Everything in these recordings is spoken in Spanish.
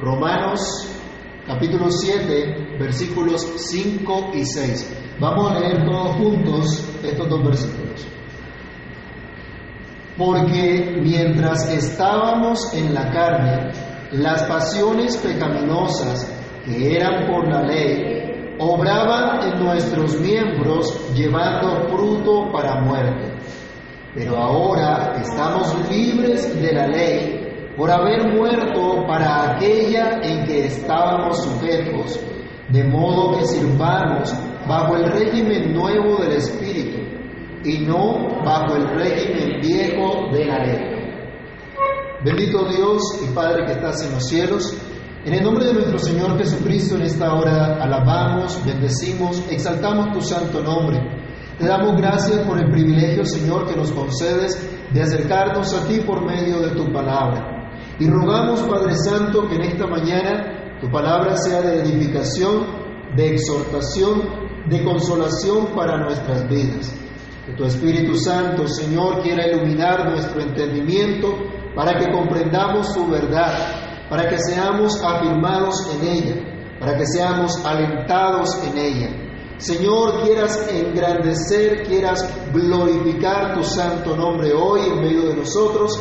Romanos capítulo 7, versículos 5 y 6. Vamos a leer todos juntos estos dos versículos. Porque mientras estábamos en la carne, las pasiones pecaminosas que eran por la ley obraban en nuestros miembros llevando fruto para muerte. Pero ahora estamos libres de la ley por haber muerto para aquella en que estábamos sujetos, de modo que sirvamos bajo el régimen nuevo del Espíritu y no bajo el régimen viejo de la ley. Bendito Dios y Padre que estás en los cielos, en el nombre de nuestro Señor Jesucristo en esta hora alabamos, bendecimos, exaltamos tu santo nombre. Te damos gracias por el privilegio, Señor, que nos concedes de acercarnos a ti por medio de tu palabra. Y rogamos, Padre Santo, que en esta mañana tu palabra sea de edificación, de exhortación, de consolación para nuestras vidas. Que tu Espíritu Santo, Señor, quiera iluminar nuestro entendimiento para que comprendamos tu verdad, para que seamos afirmados en ella, para que seamos alentados en ella. Señor, quieras engrandecer, quieras glorificar tu santo nombre hoy en medio de nosotros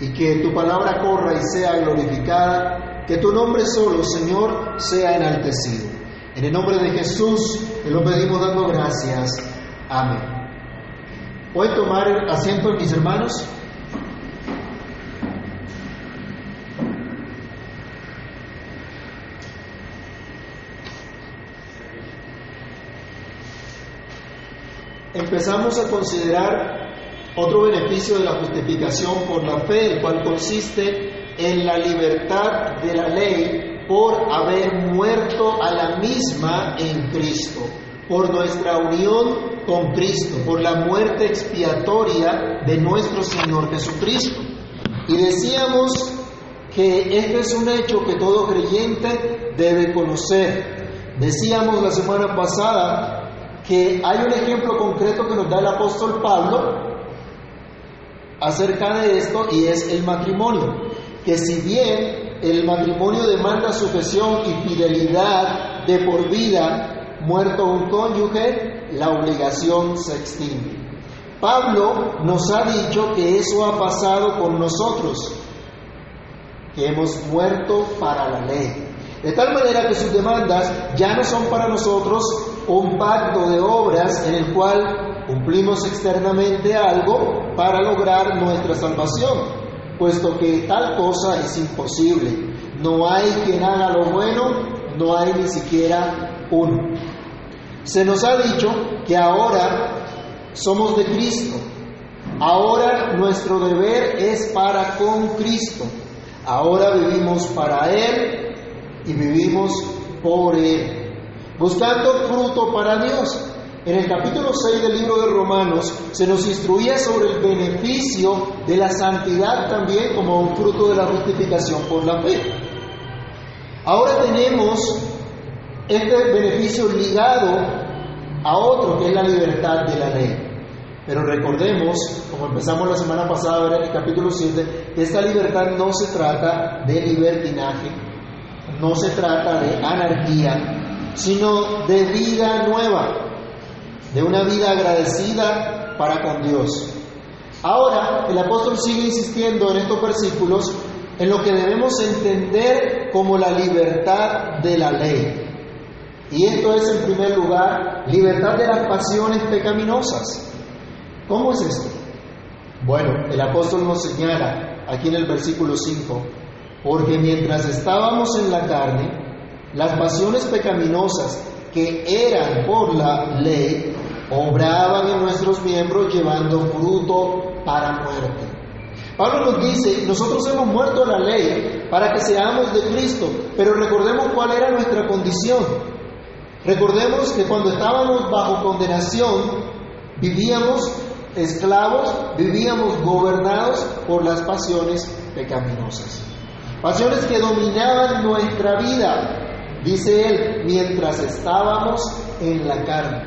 y que tu palabra corra y sea glorificada, que tu nombre solo, Señor, sea enaltecido. En el nombre de Jesús te lo pedimos dando gracias. Amén. ¿Pueden tomar asiento, mis hermanos? Empezamos a considerar otro beneficio de la justificación por la fe, el cual consiste en la libertad de la ley por haber muerto a la misma en Cristo, por nuestra unión con Cristo, por la muerte expiatoria de nuestro Señor Jesucristo. Y decíamos que este es un hecho que todo creyente debe conocer. Decíamos la semana pasada que hay un ejemplo concreto que nos da el apóstol Pablo acerca de esto y es el matrimonio, que si bien el matrimonio demanda sujeción y fidelidad de por vida, muerto un cónyuge, la obligación se extingue. Pablo nos ha dicho que eso ha pasado con nosotros, que hemos muerto para la ley. De tal manera que sus demandas ya no son para nosotros un pacto de obras en el cual cumplimos externamente algo para lograr nuestra salvación, puesto que tal cosa es imposible. No hay quien haga lo bueno, no hay ni siquiera uno. Se nos ha dicho que ahora somos de Cristo. Ahora nuestro deber es para con Cristo. Ahora vivimos para Él y vivimos por Él, buscando fruto para Dios. En el capítulo 6 del libro de Romanos se nos instruía sobre el beneficio de la santidad también como un fruto de la justificación por la fe. Ahora tenemos este beneficio ligado a otro que es la libertad de la ley. Pero recordemos, como empezamos la semana pasada en el capítulo 7, que esta libertad no se trata de libertinaje, no se trata de anarquía, sino de vida nueva, de una vida agradecida para con Dios. Ahora, el apóstol sigue insistiendo en estos versículos en lo que debemos entender como la libertad de la ley. Y esto es, en primer lugar, libertad de las pasiones pecaminosas. ¿Cómo es esto? Bueno, el apóstol nos señala aquí en el versículo 5, porque mientras estábamos en la carne, las pasiones pecaminosas que eran por la ley obraban en nuestros miembros llevando fruto para muerte. Pablo nos dice, nosotros hemos muerto a la ley para que seamos de Cristo, pero recordemos cuál era nuestra condición. Recordemos que cuando estábamos bajo condenación, vivíamos esclavos, vivíamos gobernados por las pasiones pecaminosas. Pasiones que dominaban nuestra vida, dice él, mientras estábamos en la carne.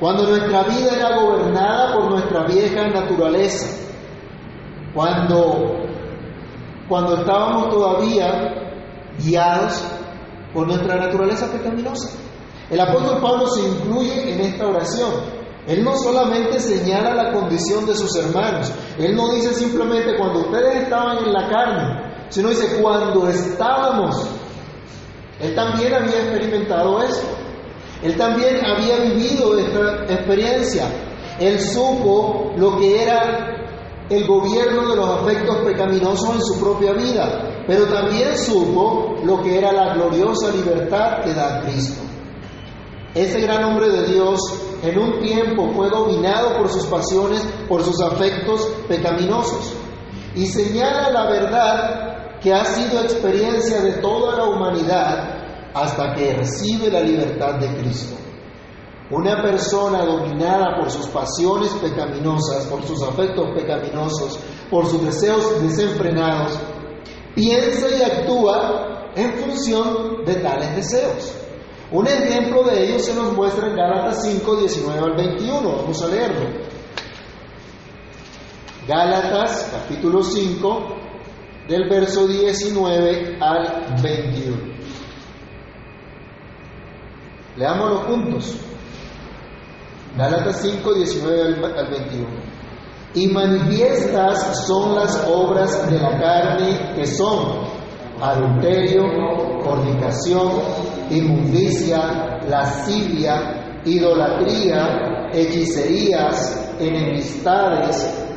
Cuando nuestra vida era gobernada por nuestra vieja naturaleza, cuando, cuando estábamos todavía guiados por nuestra naturaleza pecaminosa. El apóstol Pablo se incluye en esta oración. Él no solamente señala la condición de sus hermanos, él no dice simplemente cuando ustedes estaban en la carne, sino dice cuando estábamos. Él también había experimentado esto. Él también había vivido esta experiencia. Él supo lo que era el gobierno de los afectos pecaminosos en su propia vida, pero también supo lo que era la gloriosa libertad que da Cristo. Ese gran hombre de Dios en un tiempo fue dominado por sus pasiones, por sus afectos pecaminosos, y señala la verdad que ha sido experiencia de toda la humanidad hasta que recibe la libertad de Cristo. Una persona dominada por sus pasiones pecaminosas, por sus afectos pecaminosos, por sus deseos desenfrenados, piensa y actúa en función de tales deseos. Un ejemplo de ello se nos muestra en Gálatas 5, 19 al 21. Vamos a leerlo. Gálatas capítulo 5, del verso 19 al 21. Leámoslo juntos. Gálatas 5, 19 al 21. Y manifiestas son las obras de la carne que son adulterio, fornicación, inmundicia, lascivia, idolatría, hechicerías, enemistades,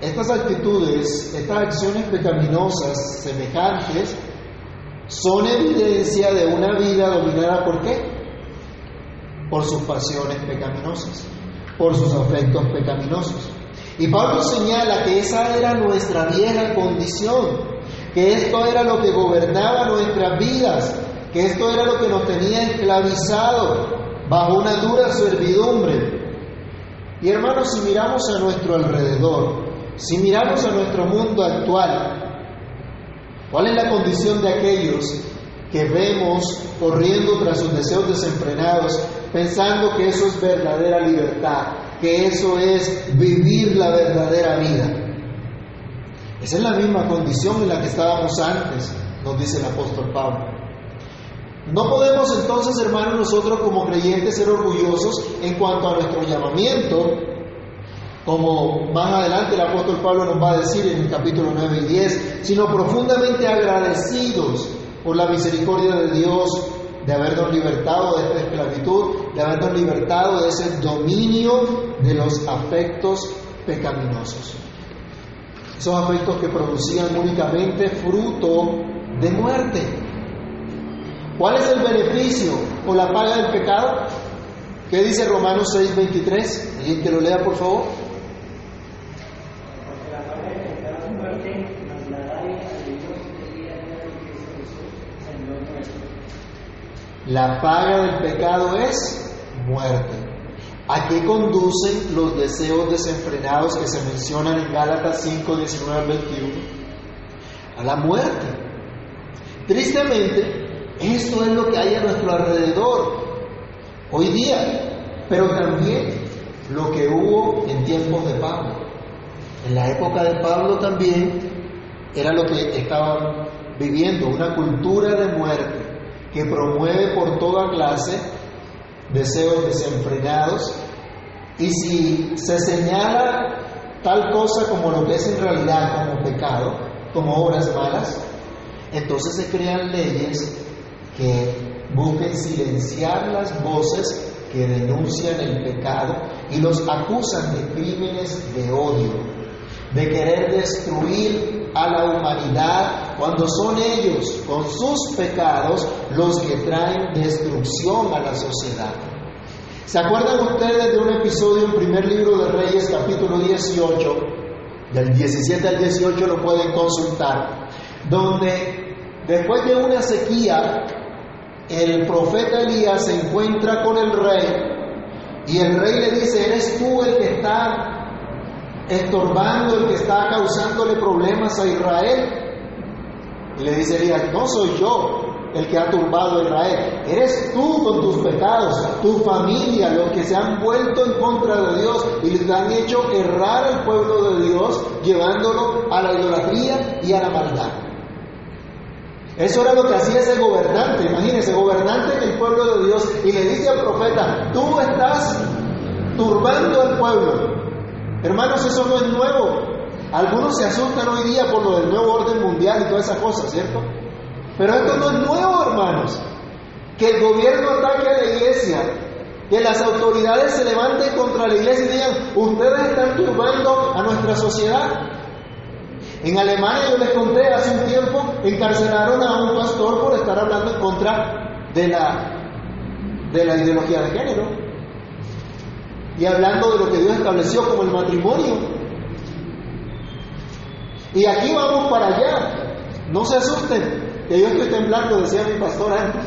Estas actitudes, estas acciones pecaminosas semejantes, son evidencia de una vida dominada por qué? Por sus pasiones pecaminosas, por sus afectos pecaminosos. Y Pablo señala que esa era nuestra vieja condición, que esto era lo que gobernaba nuestras vidas, que esto era lo que nos tenía esclavizado bajo una dura servidumbre. Y hermanos, si miramos a nuestro alrededor, si miramos a nuestro mundo actual, ¿Cuál es la condición de aquellos que vemos corriendo tras sus deseos desenfrenados, pensando que eso es verdadera libertad, que eso es vivir la verdadera vida? Esa es la misma condición en la que estábamos antes, nos dice el apóstol Pablo. No podemos entonces, hermanos, nosotros como creyentes ser orgullosos en cuanto a nuestro llamamiento, como más adelante el apóstol Pablo nos va a decir en el capítulo 9 y 10, sino profundamente agradecidos por la misericordia de Dios de habernos libertado de esta esclavitud, de habernos libertado de ese dominio de los afectos pecaminosos. Esos afectos que producían únicamente fruto de muerte. ¿Cuál es el beneficio o la paga del pecado? ¿Qué dice Romanos 6:23? ¿Alguien que lo lea, por favor? La paga del pecado es muerte. ¿A qué conducen los deseos desenfrenados que se mencionan en Gálatas 5, 19 al 21? A la muerte. Tristemente, esto es lo que hay a nuestro alrededor hoy día, pero también lo que hubo en tiempos de Pablo. En la época de Pablo también era lo que estaban viviendo, una cultura que promueve por toda clase deseos desenfrenados. Y si se señala tal cosa como lo que es en realidad como pecado, como obras malas, entonces se crean leyes que busquen silenciar las voces que denuncian el pecado y los acusan de crímenes de odio, de querer destruir a la humanidad cuando son ellos, con sus pecados, los que traen destrucción a la sociedad. ¿Se acuerdan ustedes de un episodio en primer libro de Reyes, capítulo 18, del 17 al 18 lo pueden consultar, donde Después de una sequía, el profeta Elías se encuentra con el rey y el rey le dice, ¿eres tú el que está estorbando, el que está causándole problemas a Israel? Y le dice Elías, no soy yo el que ha turbado a Israel, eres tú con tus pecados, tu familia, los que se han vuelto en contra de Dios y les han hecho errar al pueblo de Dios, llevándolo a la idolatría y a la maldad. Eso era lo que hacía ese gobernante, imagínese, gobernante del pueblo de Dios, y le dice al profeta, tú estás turbando al pueblo. Hermanos, eso no es nuevo. Algunos se asustan hoy día por lo del nuevo orden mundial y todas esas cosas, ¿cierto? Pero esto no es nuevo, hermanos. Que el gobierno ataque a la iglesia, que las autoridades se levanten contra la iglesia y digan, ustedes están turbando a nuestra sociedad. En Alemania, yo les conté hace un tiempo, encarcelaron a un pastor por estar hablando en contra de la, de la ideología de género y hablando de lo que Dios estableció como el matrimonio. Y aquí vamos para allá. No se asusten, que yo estoy temblando, decía mi pastor antes.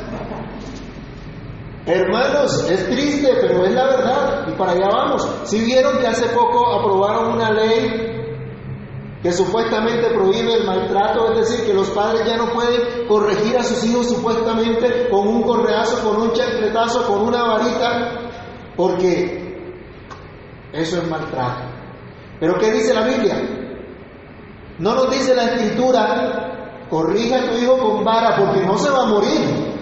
Hermanos, es triste, pero es la verdad. Y para allá vamos. Si vieron que hace poco aprobaron una ley que supuestamente prohíbe el maltrato, es decir, que los padres ya no pueden corregir a sus hijos supuestamente con un correazo, con un chancletazo, con una varita, porque eso es maltrato. Pero ¿qué dice la Biblia? No nos dice la escritura, corrija a tu hijo con vara porque no se va a morir.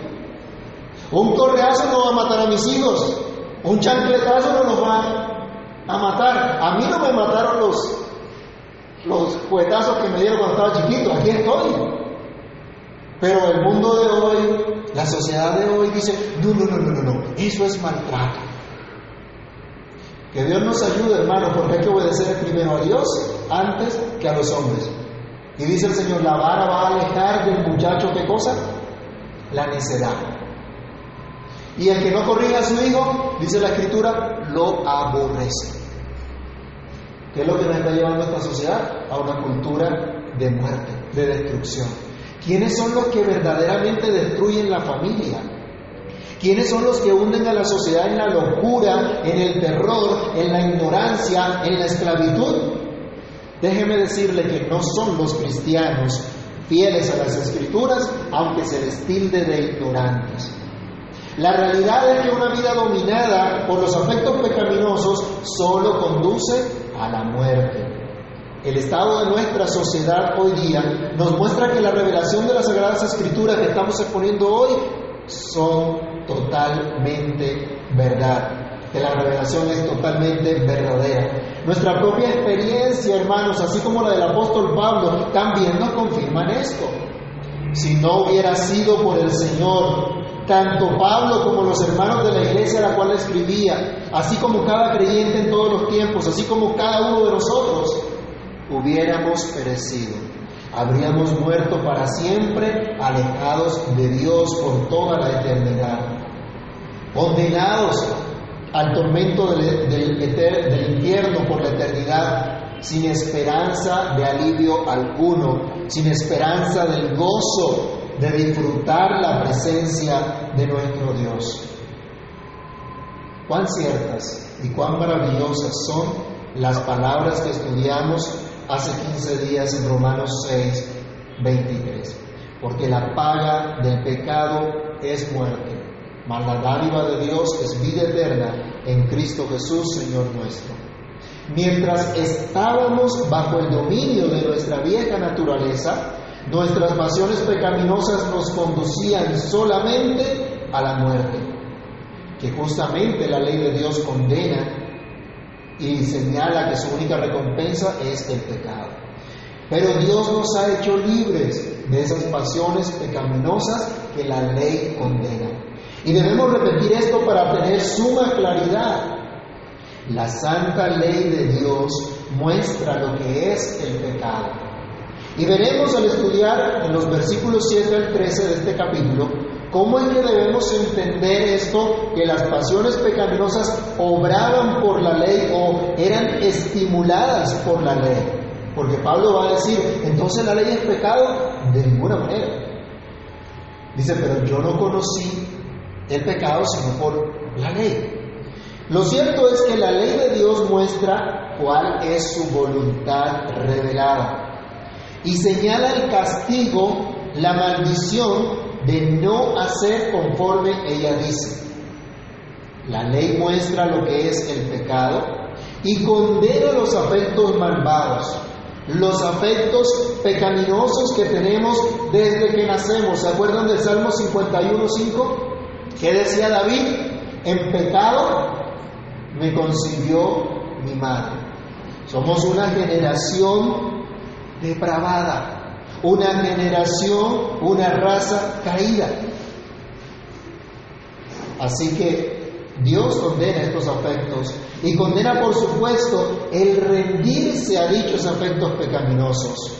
Un correazo no va a matar a mis hijos, un chancletazo no nos va a matar. A mí no me mataron los los cuetazos que me dieron cuando estaba chiquito, aquí estoy. Pero el mundo de hoy, la sociedad de hoy dice, no, no, no, no, no, eso es maltrato. Que Dios nos ayude, hermano, porque hay que obedecer primero a Dios antes que a los hombres. Y dice el Señor, la vara va a alejar del muchacho, ¿qué cosa? La necedad. Y el que no corrija a su hijo, dice la Escritura, lo aborrece. ¿Qué es lo que nos está llevando a esta sociedad? A una cultura de muerte, de destrucción. ¿Quiénes son los que verdaderamente destruyen la familia? ¿Quiénes son los que hunden a la sociedad en la locura, en el terror, en la ignorancia, en la esclavitud? Déjeme decirle que no son los cristianos fieles a las escrituras, aunque se les tilde de ignorantes. La realidad es que una vida dominada por los afectos pecaminosos solo conduce a la muerte. El estado de nuestra sociedad hoy día nos muestra que la revelación de las Sagradas Escrituras que estamos exponiendo hoy son totalmente verdad, que la revelación es totalmente verdadera. Nuestra propia experiencia, hermanos, así como la del apóstol Pablo, también nos confirman esto. Si no hubiera sido por el Señor tanto Pablo como los hermanos de la iglesia a la cual escribía, así como cada creyente en todos los tiempos, así como cada uno de nosotros, hubiéramos perecido. Habríamos muerto para siempre, alejados de Dios por toda la eternidad, condenados al tormento del, del infierno por la eternidad, sin esperanza de alivio alguno, sin esperanza del gozo de disfrutar la presencia de nuestro Dios. Cuán ciertas y cuán maravillosas son las palabras que estudiamos hace 15 días en Romanos 6, 23. Porque la paga del pecado es muerte, mas la dádiva de Dios es vida eterna en Cristo Jesús, Señor nuestro. Mientras estábamos bajo el dominio de nuestra vieja naturaleza, Nuestras pasiones pecaminosas nos conducían solamente a la muerte, que justamente la ley de Dios condena y señala que su única recompensa es el pecado. Pero Dios nos ha hecho libres de esas pasiones pecaminosas que la ley condena. Y debemos repetir esto para tener suma claridad. La santa ley de Dios muestra lo que es el pecado y veremos al estudiar en los versículos 7 al 13 de este capítulo cómo es que debemos entender esto, que las pasiones pecaminosas obraban por la ley o eran estimuladas por la ley. Porque Pablo va a decir, entonces la ley es pecado, de ninguna manera. Dice, pero yo no conocí el pecado sino por la ley. Lo cierto es que la ley de Dios muestra cuál es su voluntad revelada y señala el castigo, la maldición de no hacer conforme ella dice. La ley muestra lo que es el pecado y condena los afectos malvados, los afectos pecaminosos que tenemos desde que nacemos. ¿Se acuerdan del Salmo 51.5? ¿Qué decía David? En pecado me concibió mi madre. Somos una generación depravada, una generación, una raza caída. Así que Dios condena estos afectos y condena, por supuesto, el rendirse a dichos afectos pecaminosos.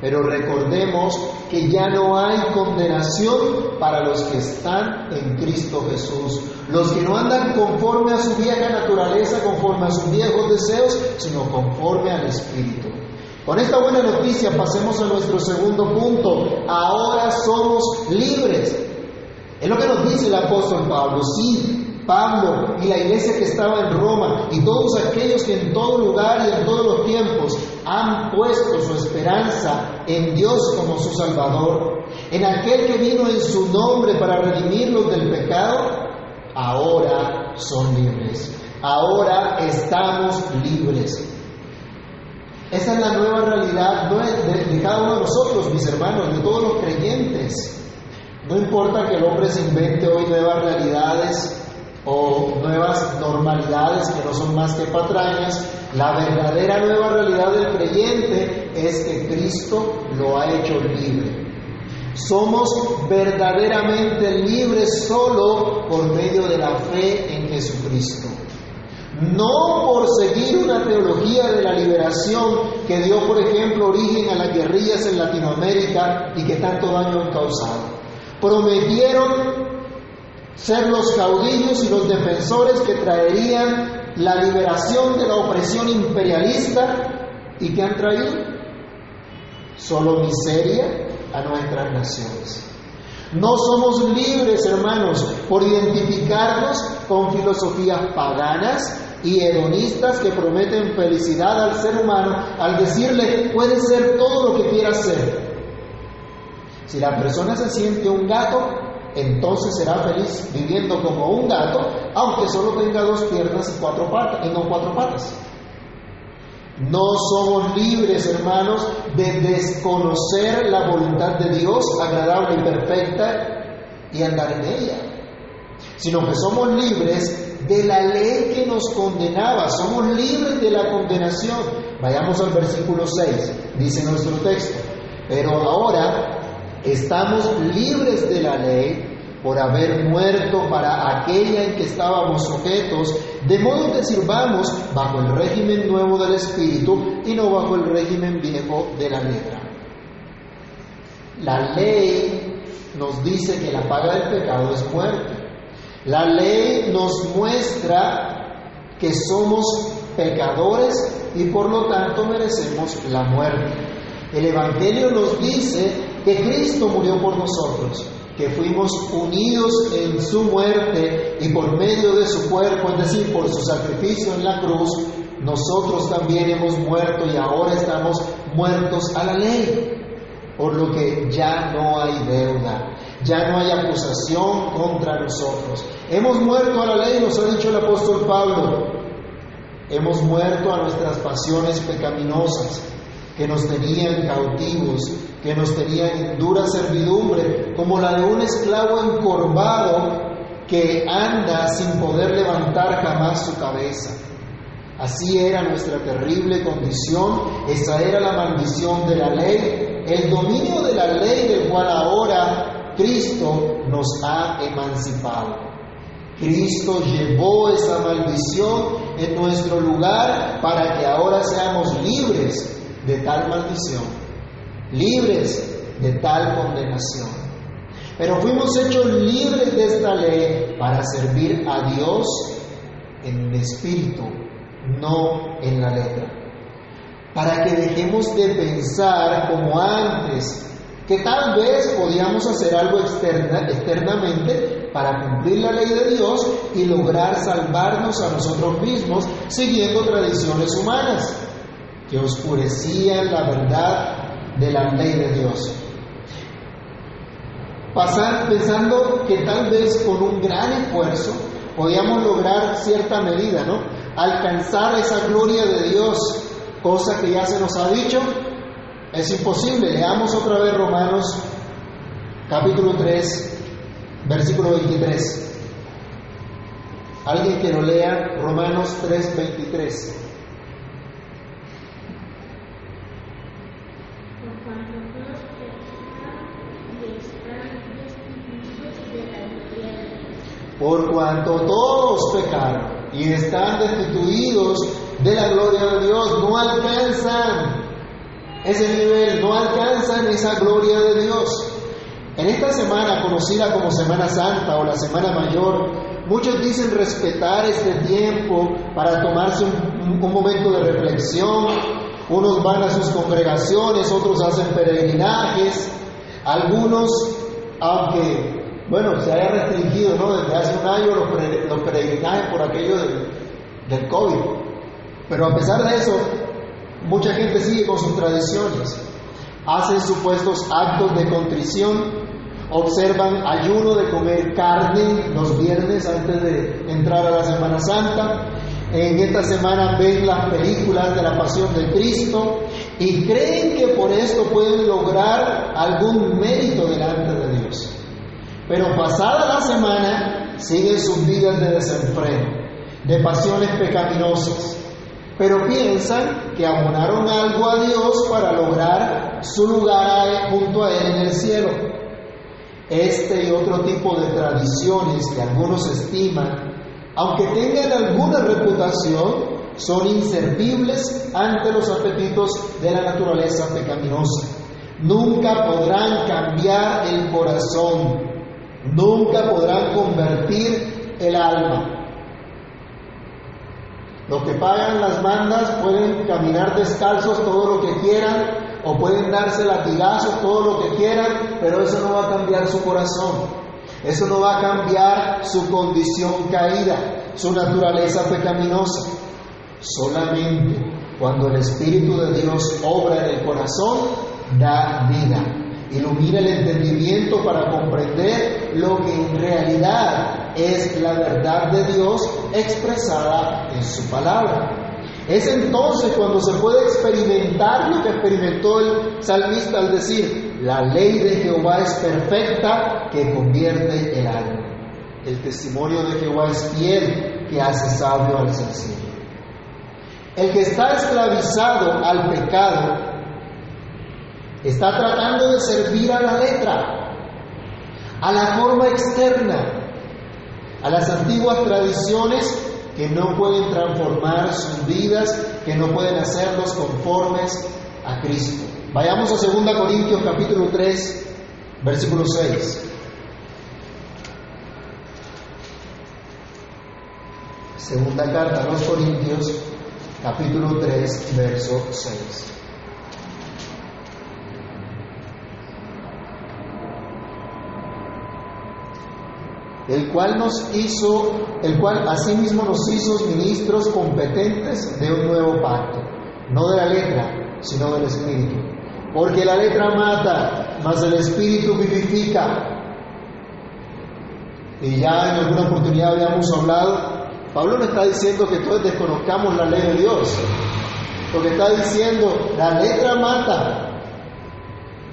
Pero recordemos que ya no hay condenación para los que están en Cristo Jesús, los que no andan conforme a su vieja naturaleza, conforme a sus viejos deseos, sino conforme al Espíritu. Con esta buena noticia pasemos a nuestro segundo punto. Ahora somos libres. Es lo que nos dice el apóstol Pablo. Sí, Pablo y la iglesia que estaba en Roma y todos aquellos que en todo lugar y en todos los tiempos han puesto su esperanza en Dios como su Salvador, en aquel que vino en su nombre para redimirlos del pecado, ahora son libres. Ahora estamos libres. Esa es la nueva realidad de, de cada uno de nosotros, mis hermanos, de todos los creyentes. No importa que el hombre se invente hoy nuevas realidades, o nuevas normalidades que no son más que patrañas, la verdadera nueva realidad del creyente es que Cristo lo ha hecho libre. Somos verdaderamente libres solo por medio de la fe en Jesucristo. No por seguir una teología de la liberación que dio, por ejemplo, origen a las guerrillas en Latinoamérica y que tanto daño han causado. Prometieron ser los caudillos y los defensores que traerían la liberación de la opresión imperialista y que han traído solo miseria a nuestras naciones. No somos libres, hermanos, por identificarnos con filosofías paganas y hedonistas que prometen felicidad al ser humano al decirle puede ser todo lo que quiera ser. Si la persona se siente un gato, entonces será feliz viviendo como un gato, aunque solo tenga dos piernas y cuatro patas, y no cuatro patas. No somos libres, hermanos, de desconocer la voluntad de Dios, agradable y perfecta, y andar en ella, sino que somos libres de la ley que nos condenaba, somos libres de la condenación. Vayamos al versículo 6, dice nuestro texto, pero ahora Estamos libres de la ley por haber muerto para aquella en que estábamos sujetos, de modo que sirvamos bajo el régimen nuevo del Espíritu y no bajo el régimen viejo de la letra. La ley nos dice que la paga del pecado es muerte. La ley nos muestra que somos pecadores y por lo tanto merecemos la muerte. El Evangelio nos dice que Cristo murió por nosotros, que fuimos unidos en su muerte y por medio de su cuerpo, es decir, por su sacrificio en la cruz, nosotros también hemos muerto y ahora estamos muertos a la ley, por lo que ya no hay deuda, ya no hay acusación contra nosotros. Hemos muerto a la ley, nos ha dicho el apóstol Pablo, hemos muerto a nuestras pasiones pecaminosas que nos tenían cautivos que nos tenían en dura servidumbre, como la de un esclavo encorvado que anda sin poder levantar jamás su cabeza. Así era nuestra terrible condición, esa era la maldición de la ley, el dominio de la ley del cual ahora Cristo nos ha emancipado. Cristo llevó esa maldición en nuestro lugar para que ahora seamos libres de tal maldición libres de tal condenación. Pero fuimos hechos libres de esta ley para servir a Dios en el espíritu, no en la letra. Para que dejemos de pensar como antes, que tal vez podíamos hacer algo externamente para cumplir la ley de Dios y lograr salvarnos a nosotros mismos siguiendo tradiciones humanas que oscurecían la verdad de la ley de Dios. Pasar pensando que tal vez con un gran esfuerzo podíamos lograr cierta medida, ¿no? Alcanzar esa gloria de Dios, cosa que ya se nos ha dicho, es imposible. Leamos otra vez Romanos capítulo 3, versículo 23. Alguien que lo lea, Romanos 3, 23. Por cuanto todos pecaron y están destituidos de la gloria de Dios, no alcanzan ese nivel, no alcanzan esa gloria de Dios. En esta semana, conocida como Semana Santa o la Semana Mayor, muchos dicen respetar este tiempo para tomarse un, momento de reflexión. Unos van a sus congregaciones, otros hacen peregrinajes. Algunos, aunque, bueno, se haya restringido, ¿no? Desde hace un año los, peregrinajes por aquello del, del COVID. Pero a pesar de eso, Mucha gente sigue con sus tradiciones, hacen supuestos actos de contrición, observan ayuno de comer carne los viernes antes de entrar a la Semana Santa, en esta semana ven las películas de la pasión de Cristo y creen que por esto pueden lograr algún mérito delante de Dios. Pero pasada la semana siguen sus vidas de desenfreno, de pasiones pecaminosas, pero piensan que abonaron algo a Dios para lograr su lugar junto a Él en el cielo. Este y otro tipo de tradiciones que algunos estiman, aunque tengan alguna reputación, son inservibles ante los apetitos de la naturaleza pecaminosa. Nunca podrán cambiar el corazón, nunca podrán convertir el alma. Los que pagan las mandas pueden caminar descalzos todo lo que quieran o pueden darse latigazos todo lo que quieran, pero eso no va a cambiar su corazón. Eso no va a cambiar su condición caída, su naturaleza pecaminosa. Solamente cuando el Espíritu de Dios obra en el corazón, da vida. Ilumina el entendimiento para comprender lo que en realidad es la verdad de Dios expresada en su palabra. Es entonces cuando se puede experimentar lo que experimentó el salmista al decir, la ley de Jehová es perfecta que convierte el alma. El testimonio de Jehová es fiel que hace sabio al sencillo. El que está esclavizado al pecado está tratando de servir a la letra, a la forma externa, a las antiguas tradiciones que no pueden transformar sus vidas, que no pueden hacerlos conformes a Cristo. Vayamos a 2 Corintios capítulo 3, versículo 6. Segunda carta a los Corintios, capítulo 3, verso 6. El cual nos hizo, el cual asimismo nos hizo ministros competentes de un nuevo pacto, no de la letra, sino del espíritu. Porque la letra mata, mas el espíritu vivifica. Y ya en alguna oportunidad habíamos hablado, Pablo no está diciendo que todos desconozcamos la ley de Dios, porque está diciendo, la letra mata.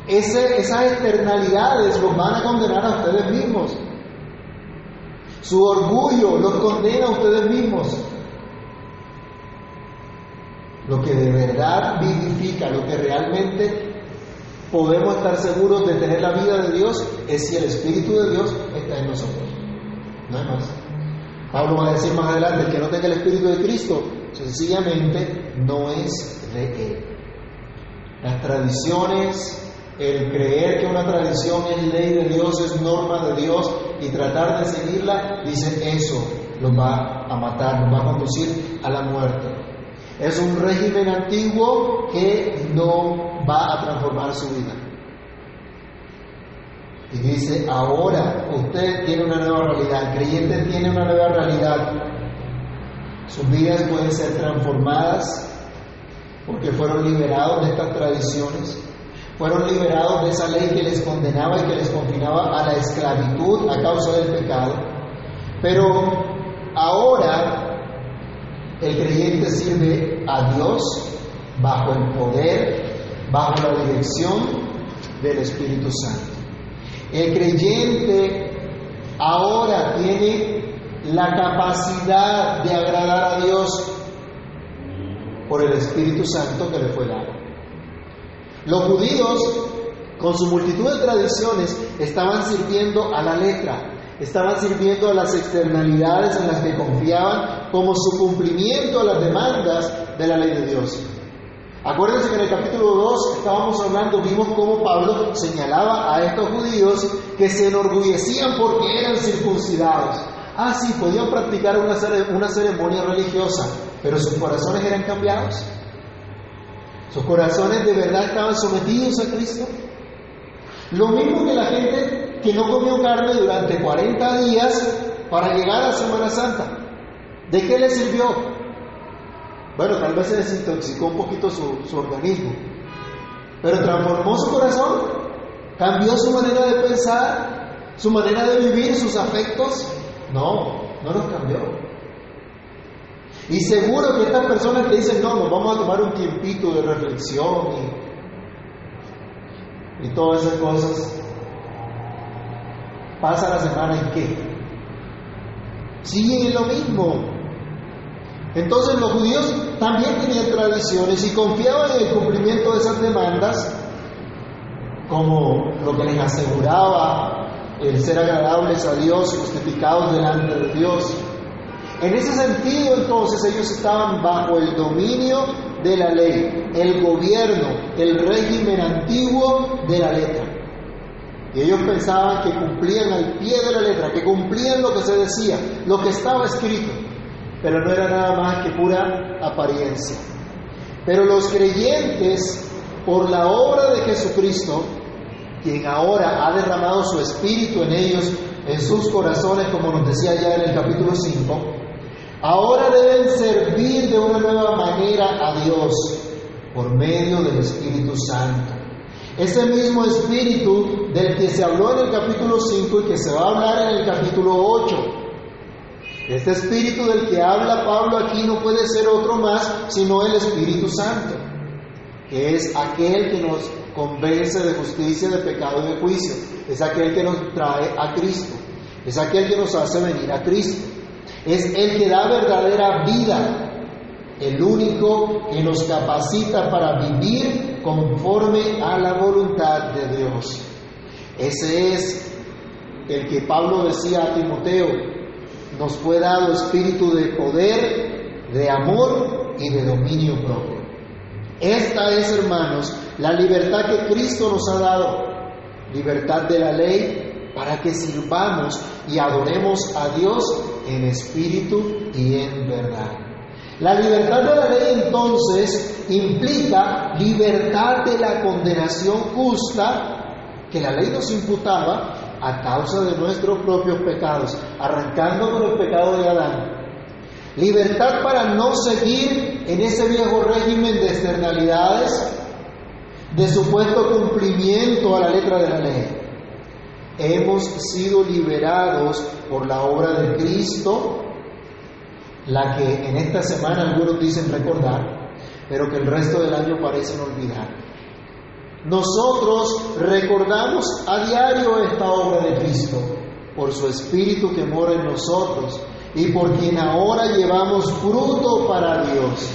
Ese, esas externalidades los van a condenar a ustedes mismos. Su orgullo los condena a ustedes mismos. Lo que de verdad vivifica, lo que realmente podemos estar seguros de tener la vida de Dios es si el Espíritu de Dios está en nosotros. No hay más. Pablo va a decir más adelante, el que no tenga el Espíritu de Cristo, sencillamente no es de Él. Las tradiciones, el creer que una tradición es ley de Dios, es norma de Dios y tratar de seguirla, dice eso lo va a matar, lo va a conducir a la muerte. Es un régimen antiguo que no va a transformar su vida. Y dice, ahora usted tiene una nueva realidad, el creyente tiene una nueva realidad. Sus vidas pueden ser transformadas porque fueron liberados de estas tradiciones, fueron liberados de esa ley que les condenaba y que les confinaba a la esclavitud a causa del pecado. Pero ahora el creyente sirve a Dios bajo el poder, bajo la dirección del Espíritu Santo. El creyente ahora tiene la capacidad de agradar a Dios por el Espíritu Santo que le fue dado. Los judíos, con su multitud de tradiciones, estaban sirviendo a la letra, estaban sirviendo a las externalidades en las que confiaban como su cumplimiento a las demandas de la ley de Dios. Acuérdense que en el capítulo 2 estábamos hablando, vimos cómo Pablo señalaba a estos judíos que se enorgullecían porque eran circuncidados. Ah, sí, podían practicar una, una ceremonia religiosa, pero sus corazones eran cambiados. Sus corazones de verdad estaban sometidos a Cristo. Lo mismo que la gente que no comió carne durante 40 días para llegar a Semana Santa. ¿De qué le sirvió? Bueno, tal vez se desintoxicó un poquito su, su organismo, pero transformó su corazón, cambió su manera de pensar, su manera de vivir, sus afectos. No, no los cambió. Y seguro que estas personas que dicen, no, nos vamos a tomar un tiempito de reflexión y, y todas esas cosas, pasa la semana en qué? Siguen en lo mismo. Entonces los judíos también tenían tradiciones y confiaban en el cumplimiento de esas demandas como lo que les aseguraba el ser agradables a Dios, justificados delante de Dios. En ese sentido, entonces, ellos estaban bajo el dominio de la ley, el gobierno, el régimen antiguo de la letra. Y ellos pensaban que cumplían al pie de la letra, que cumplían lo que se decía, lo que estaba escrito pero no era nada más que pura apariencia. Pero los creyentes, por la obra de Jesucristo, quien ahora ha derramado su espíritu en ellos, en sus corazones, como nos decía ya en el capítulo 5, ahora deben servir de una nueva manera a Dios por medio del Espíritu Santo. Ese mismo espíritu del que se habló en el capítulo 5 y que se va a hablar en el capítulo 8 este espíritu del que habla Pablo aquí no puede ser otro más sino el Espíritu Santo, que es aquel que nos convence de justicia, de pecado y de juicio. Es aquel que nos trae a Cristo. Es aquel que nos hace venir a Cristo. Es el que da verdadera vida. El único que nos capacita para vivir conforme a la voluntad de Dios. Ese es el que Pablo decía a Timoteo, nos fue dado espíritu de poder, de amor y de dominio propio. Esta es, hermanos, la libertad que Cristo nos ha dado, libertad de la ley para que sirvamos y adoremos a Dios en espíritu y en verdad. La libertad de la ley entonces implica libertad de la condenación justa que la ley nos imputaba a causa de nuestros propios pecados, arrancando con el pecado de Adán. Libertad para no seguir en ese viejo régimen de externalidades, de supuesto cumplimiento a la letra de la ley. Hemos sido liberados por la obra de Cristo, la que en esta semana algunos dicen recordar, pero que el resto del año parecen olvidar. Nosotros recordamos a diario esta obra de Cristo por su Espíritu que mora en nosotros y por quien ahora llevamos fruto para Dios,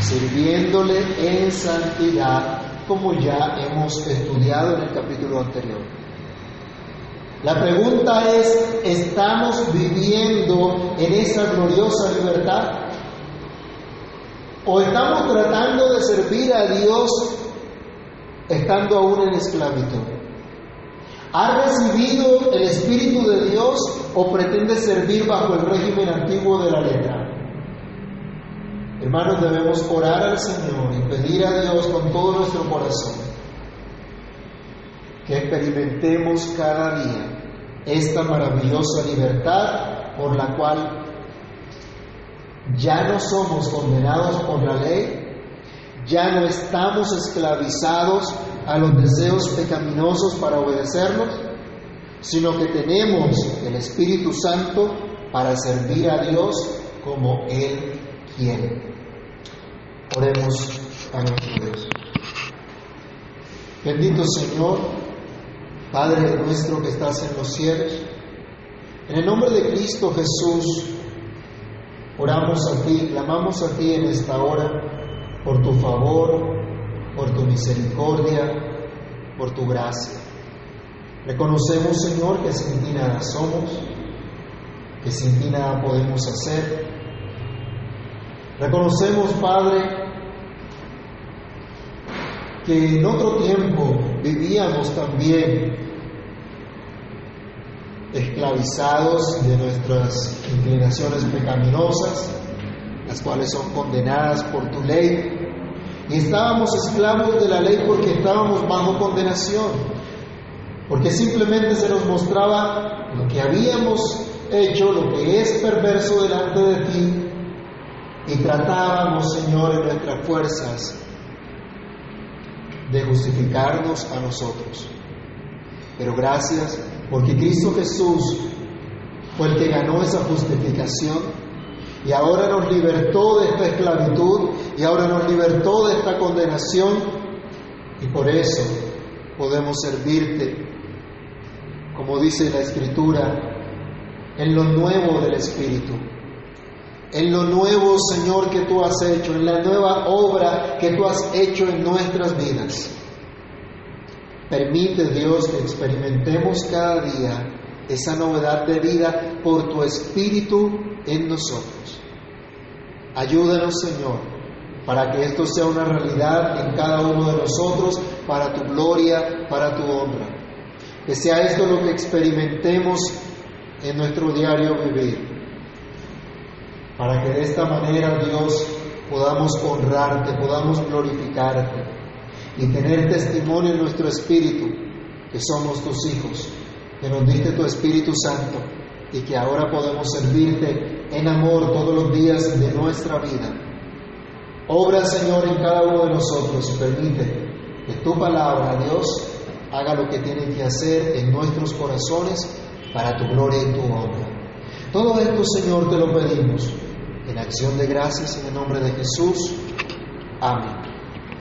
sirviéndole en santidad, como ya hemos estudiado en el capítulo anterior. La pregunta es, ¿estamos viviendo en esa gloriosa libertad? ¿O estamos tratando de servir a Dios estando aún en esclavitud? ¿Ha recibido el Espíritu de Dios o pretende servir bajo el régimen antiguo de la letra? Hermanos, debemos orar al Señor y pedir a Dios con todo nuestro corazón que experimentemos cada día esta maravillosa libertad por la cual ya no somos condenados por la ley, ya no estamos esclavizados a los deseos pecaminosos para obedecerlos, sino que tenemos el Espíritu Santo para servir a Dios como Él quiere. Oremos a nuestro Dios. Bendito Señor, Padre nuestro que estás en los cielos, en el nombre de Cristo Jesús, oramos a ti, clamamos a ti en esta hora por tu favor, por tu misericordia, por tu gracia. Reconocemos, Señor, que sin ti nada somos, que sin ti nada podemos hacer. Reconocemos, Padre, que en otro tiempo vivíamos también esclavizados de nuestras inclinaciones pecaminosas, las cuales son condenadas por tu ley. Y estábamos esclavos de la ley porque estábamos bajo condenación, porque simplemente se nos mostraba lo que habíamos hecho, lo que es perverso delante de ti, y tratábamos, Señor, en nuestras fuerzas de justificarnos a nosotros. Pero gracias porque Cristo Jesús fue el que ganó esa justificación y ahora nos libertó de esta esclavitud y ahora nos libertó de esta condenación y por eso podemos servirte, como dice la Escritura, en lo nuevo del Espíritu, en lo nuevo, Señor, que tú has hecho, en la nueva obra que tú has hecho en nuestras vidas. Permite, Dios, que experimentemos cada día esa novedad de vida por tu Espíritu en nosotros. Ayúdanos, Señor, para que esto sea una realidad en cada uno de nosotros, para tu gloria, para tu honra. Que sea esto lo que experimentemos en nuestro diario vivir. Para que de esta manera, Dios, podamos honrarte, podamos glorificarte y tener testimonio en nuestro espíritu que somos tus hijos, que nos diste tu Espíritu Santo y que ahora podemos servirte en amor todos los días de nuestra vida. Obra, Señor, en cada uno de nosotros y permite que tu palabra, Dios, haga lo que tiene que hacer en nuestros corazones para tu gloria y tu honra. Todo esto, Señor, te lo pedimos en acción de gracias en el nombre de Jesús. Amén.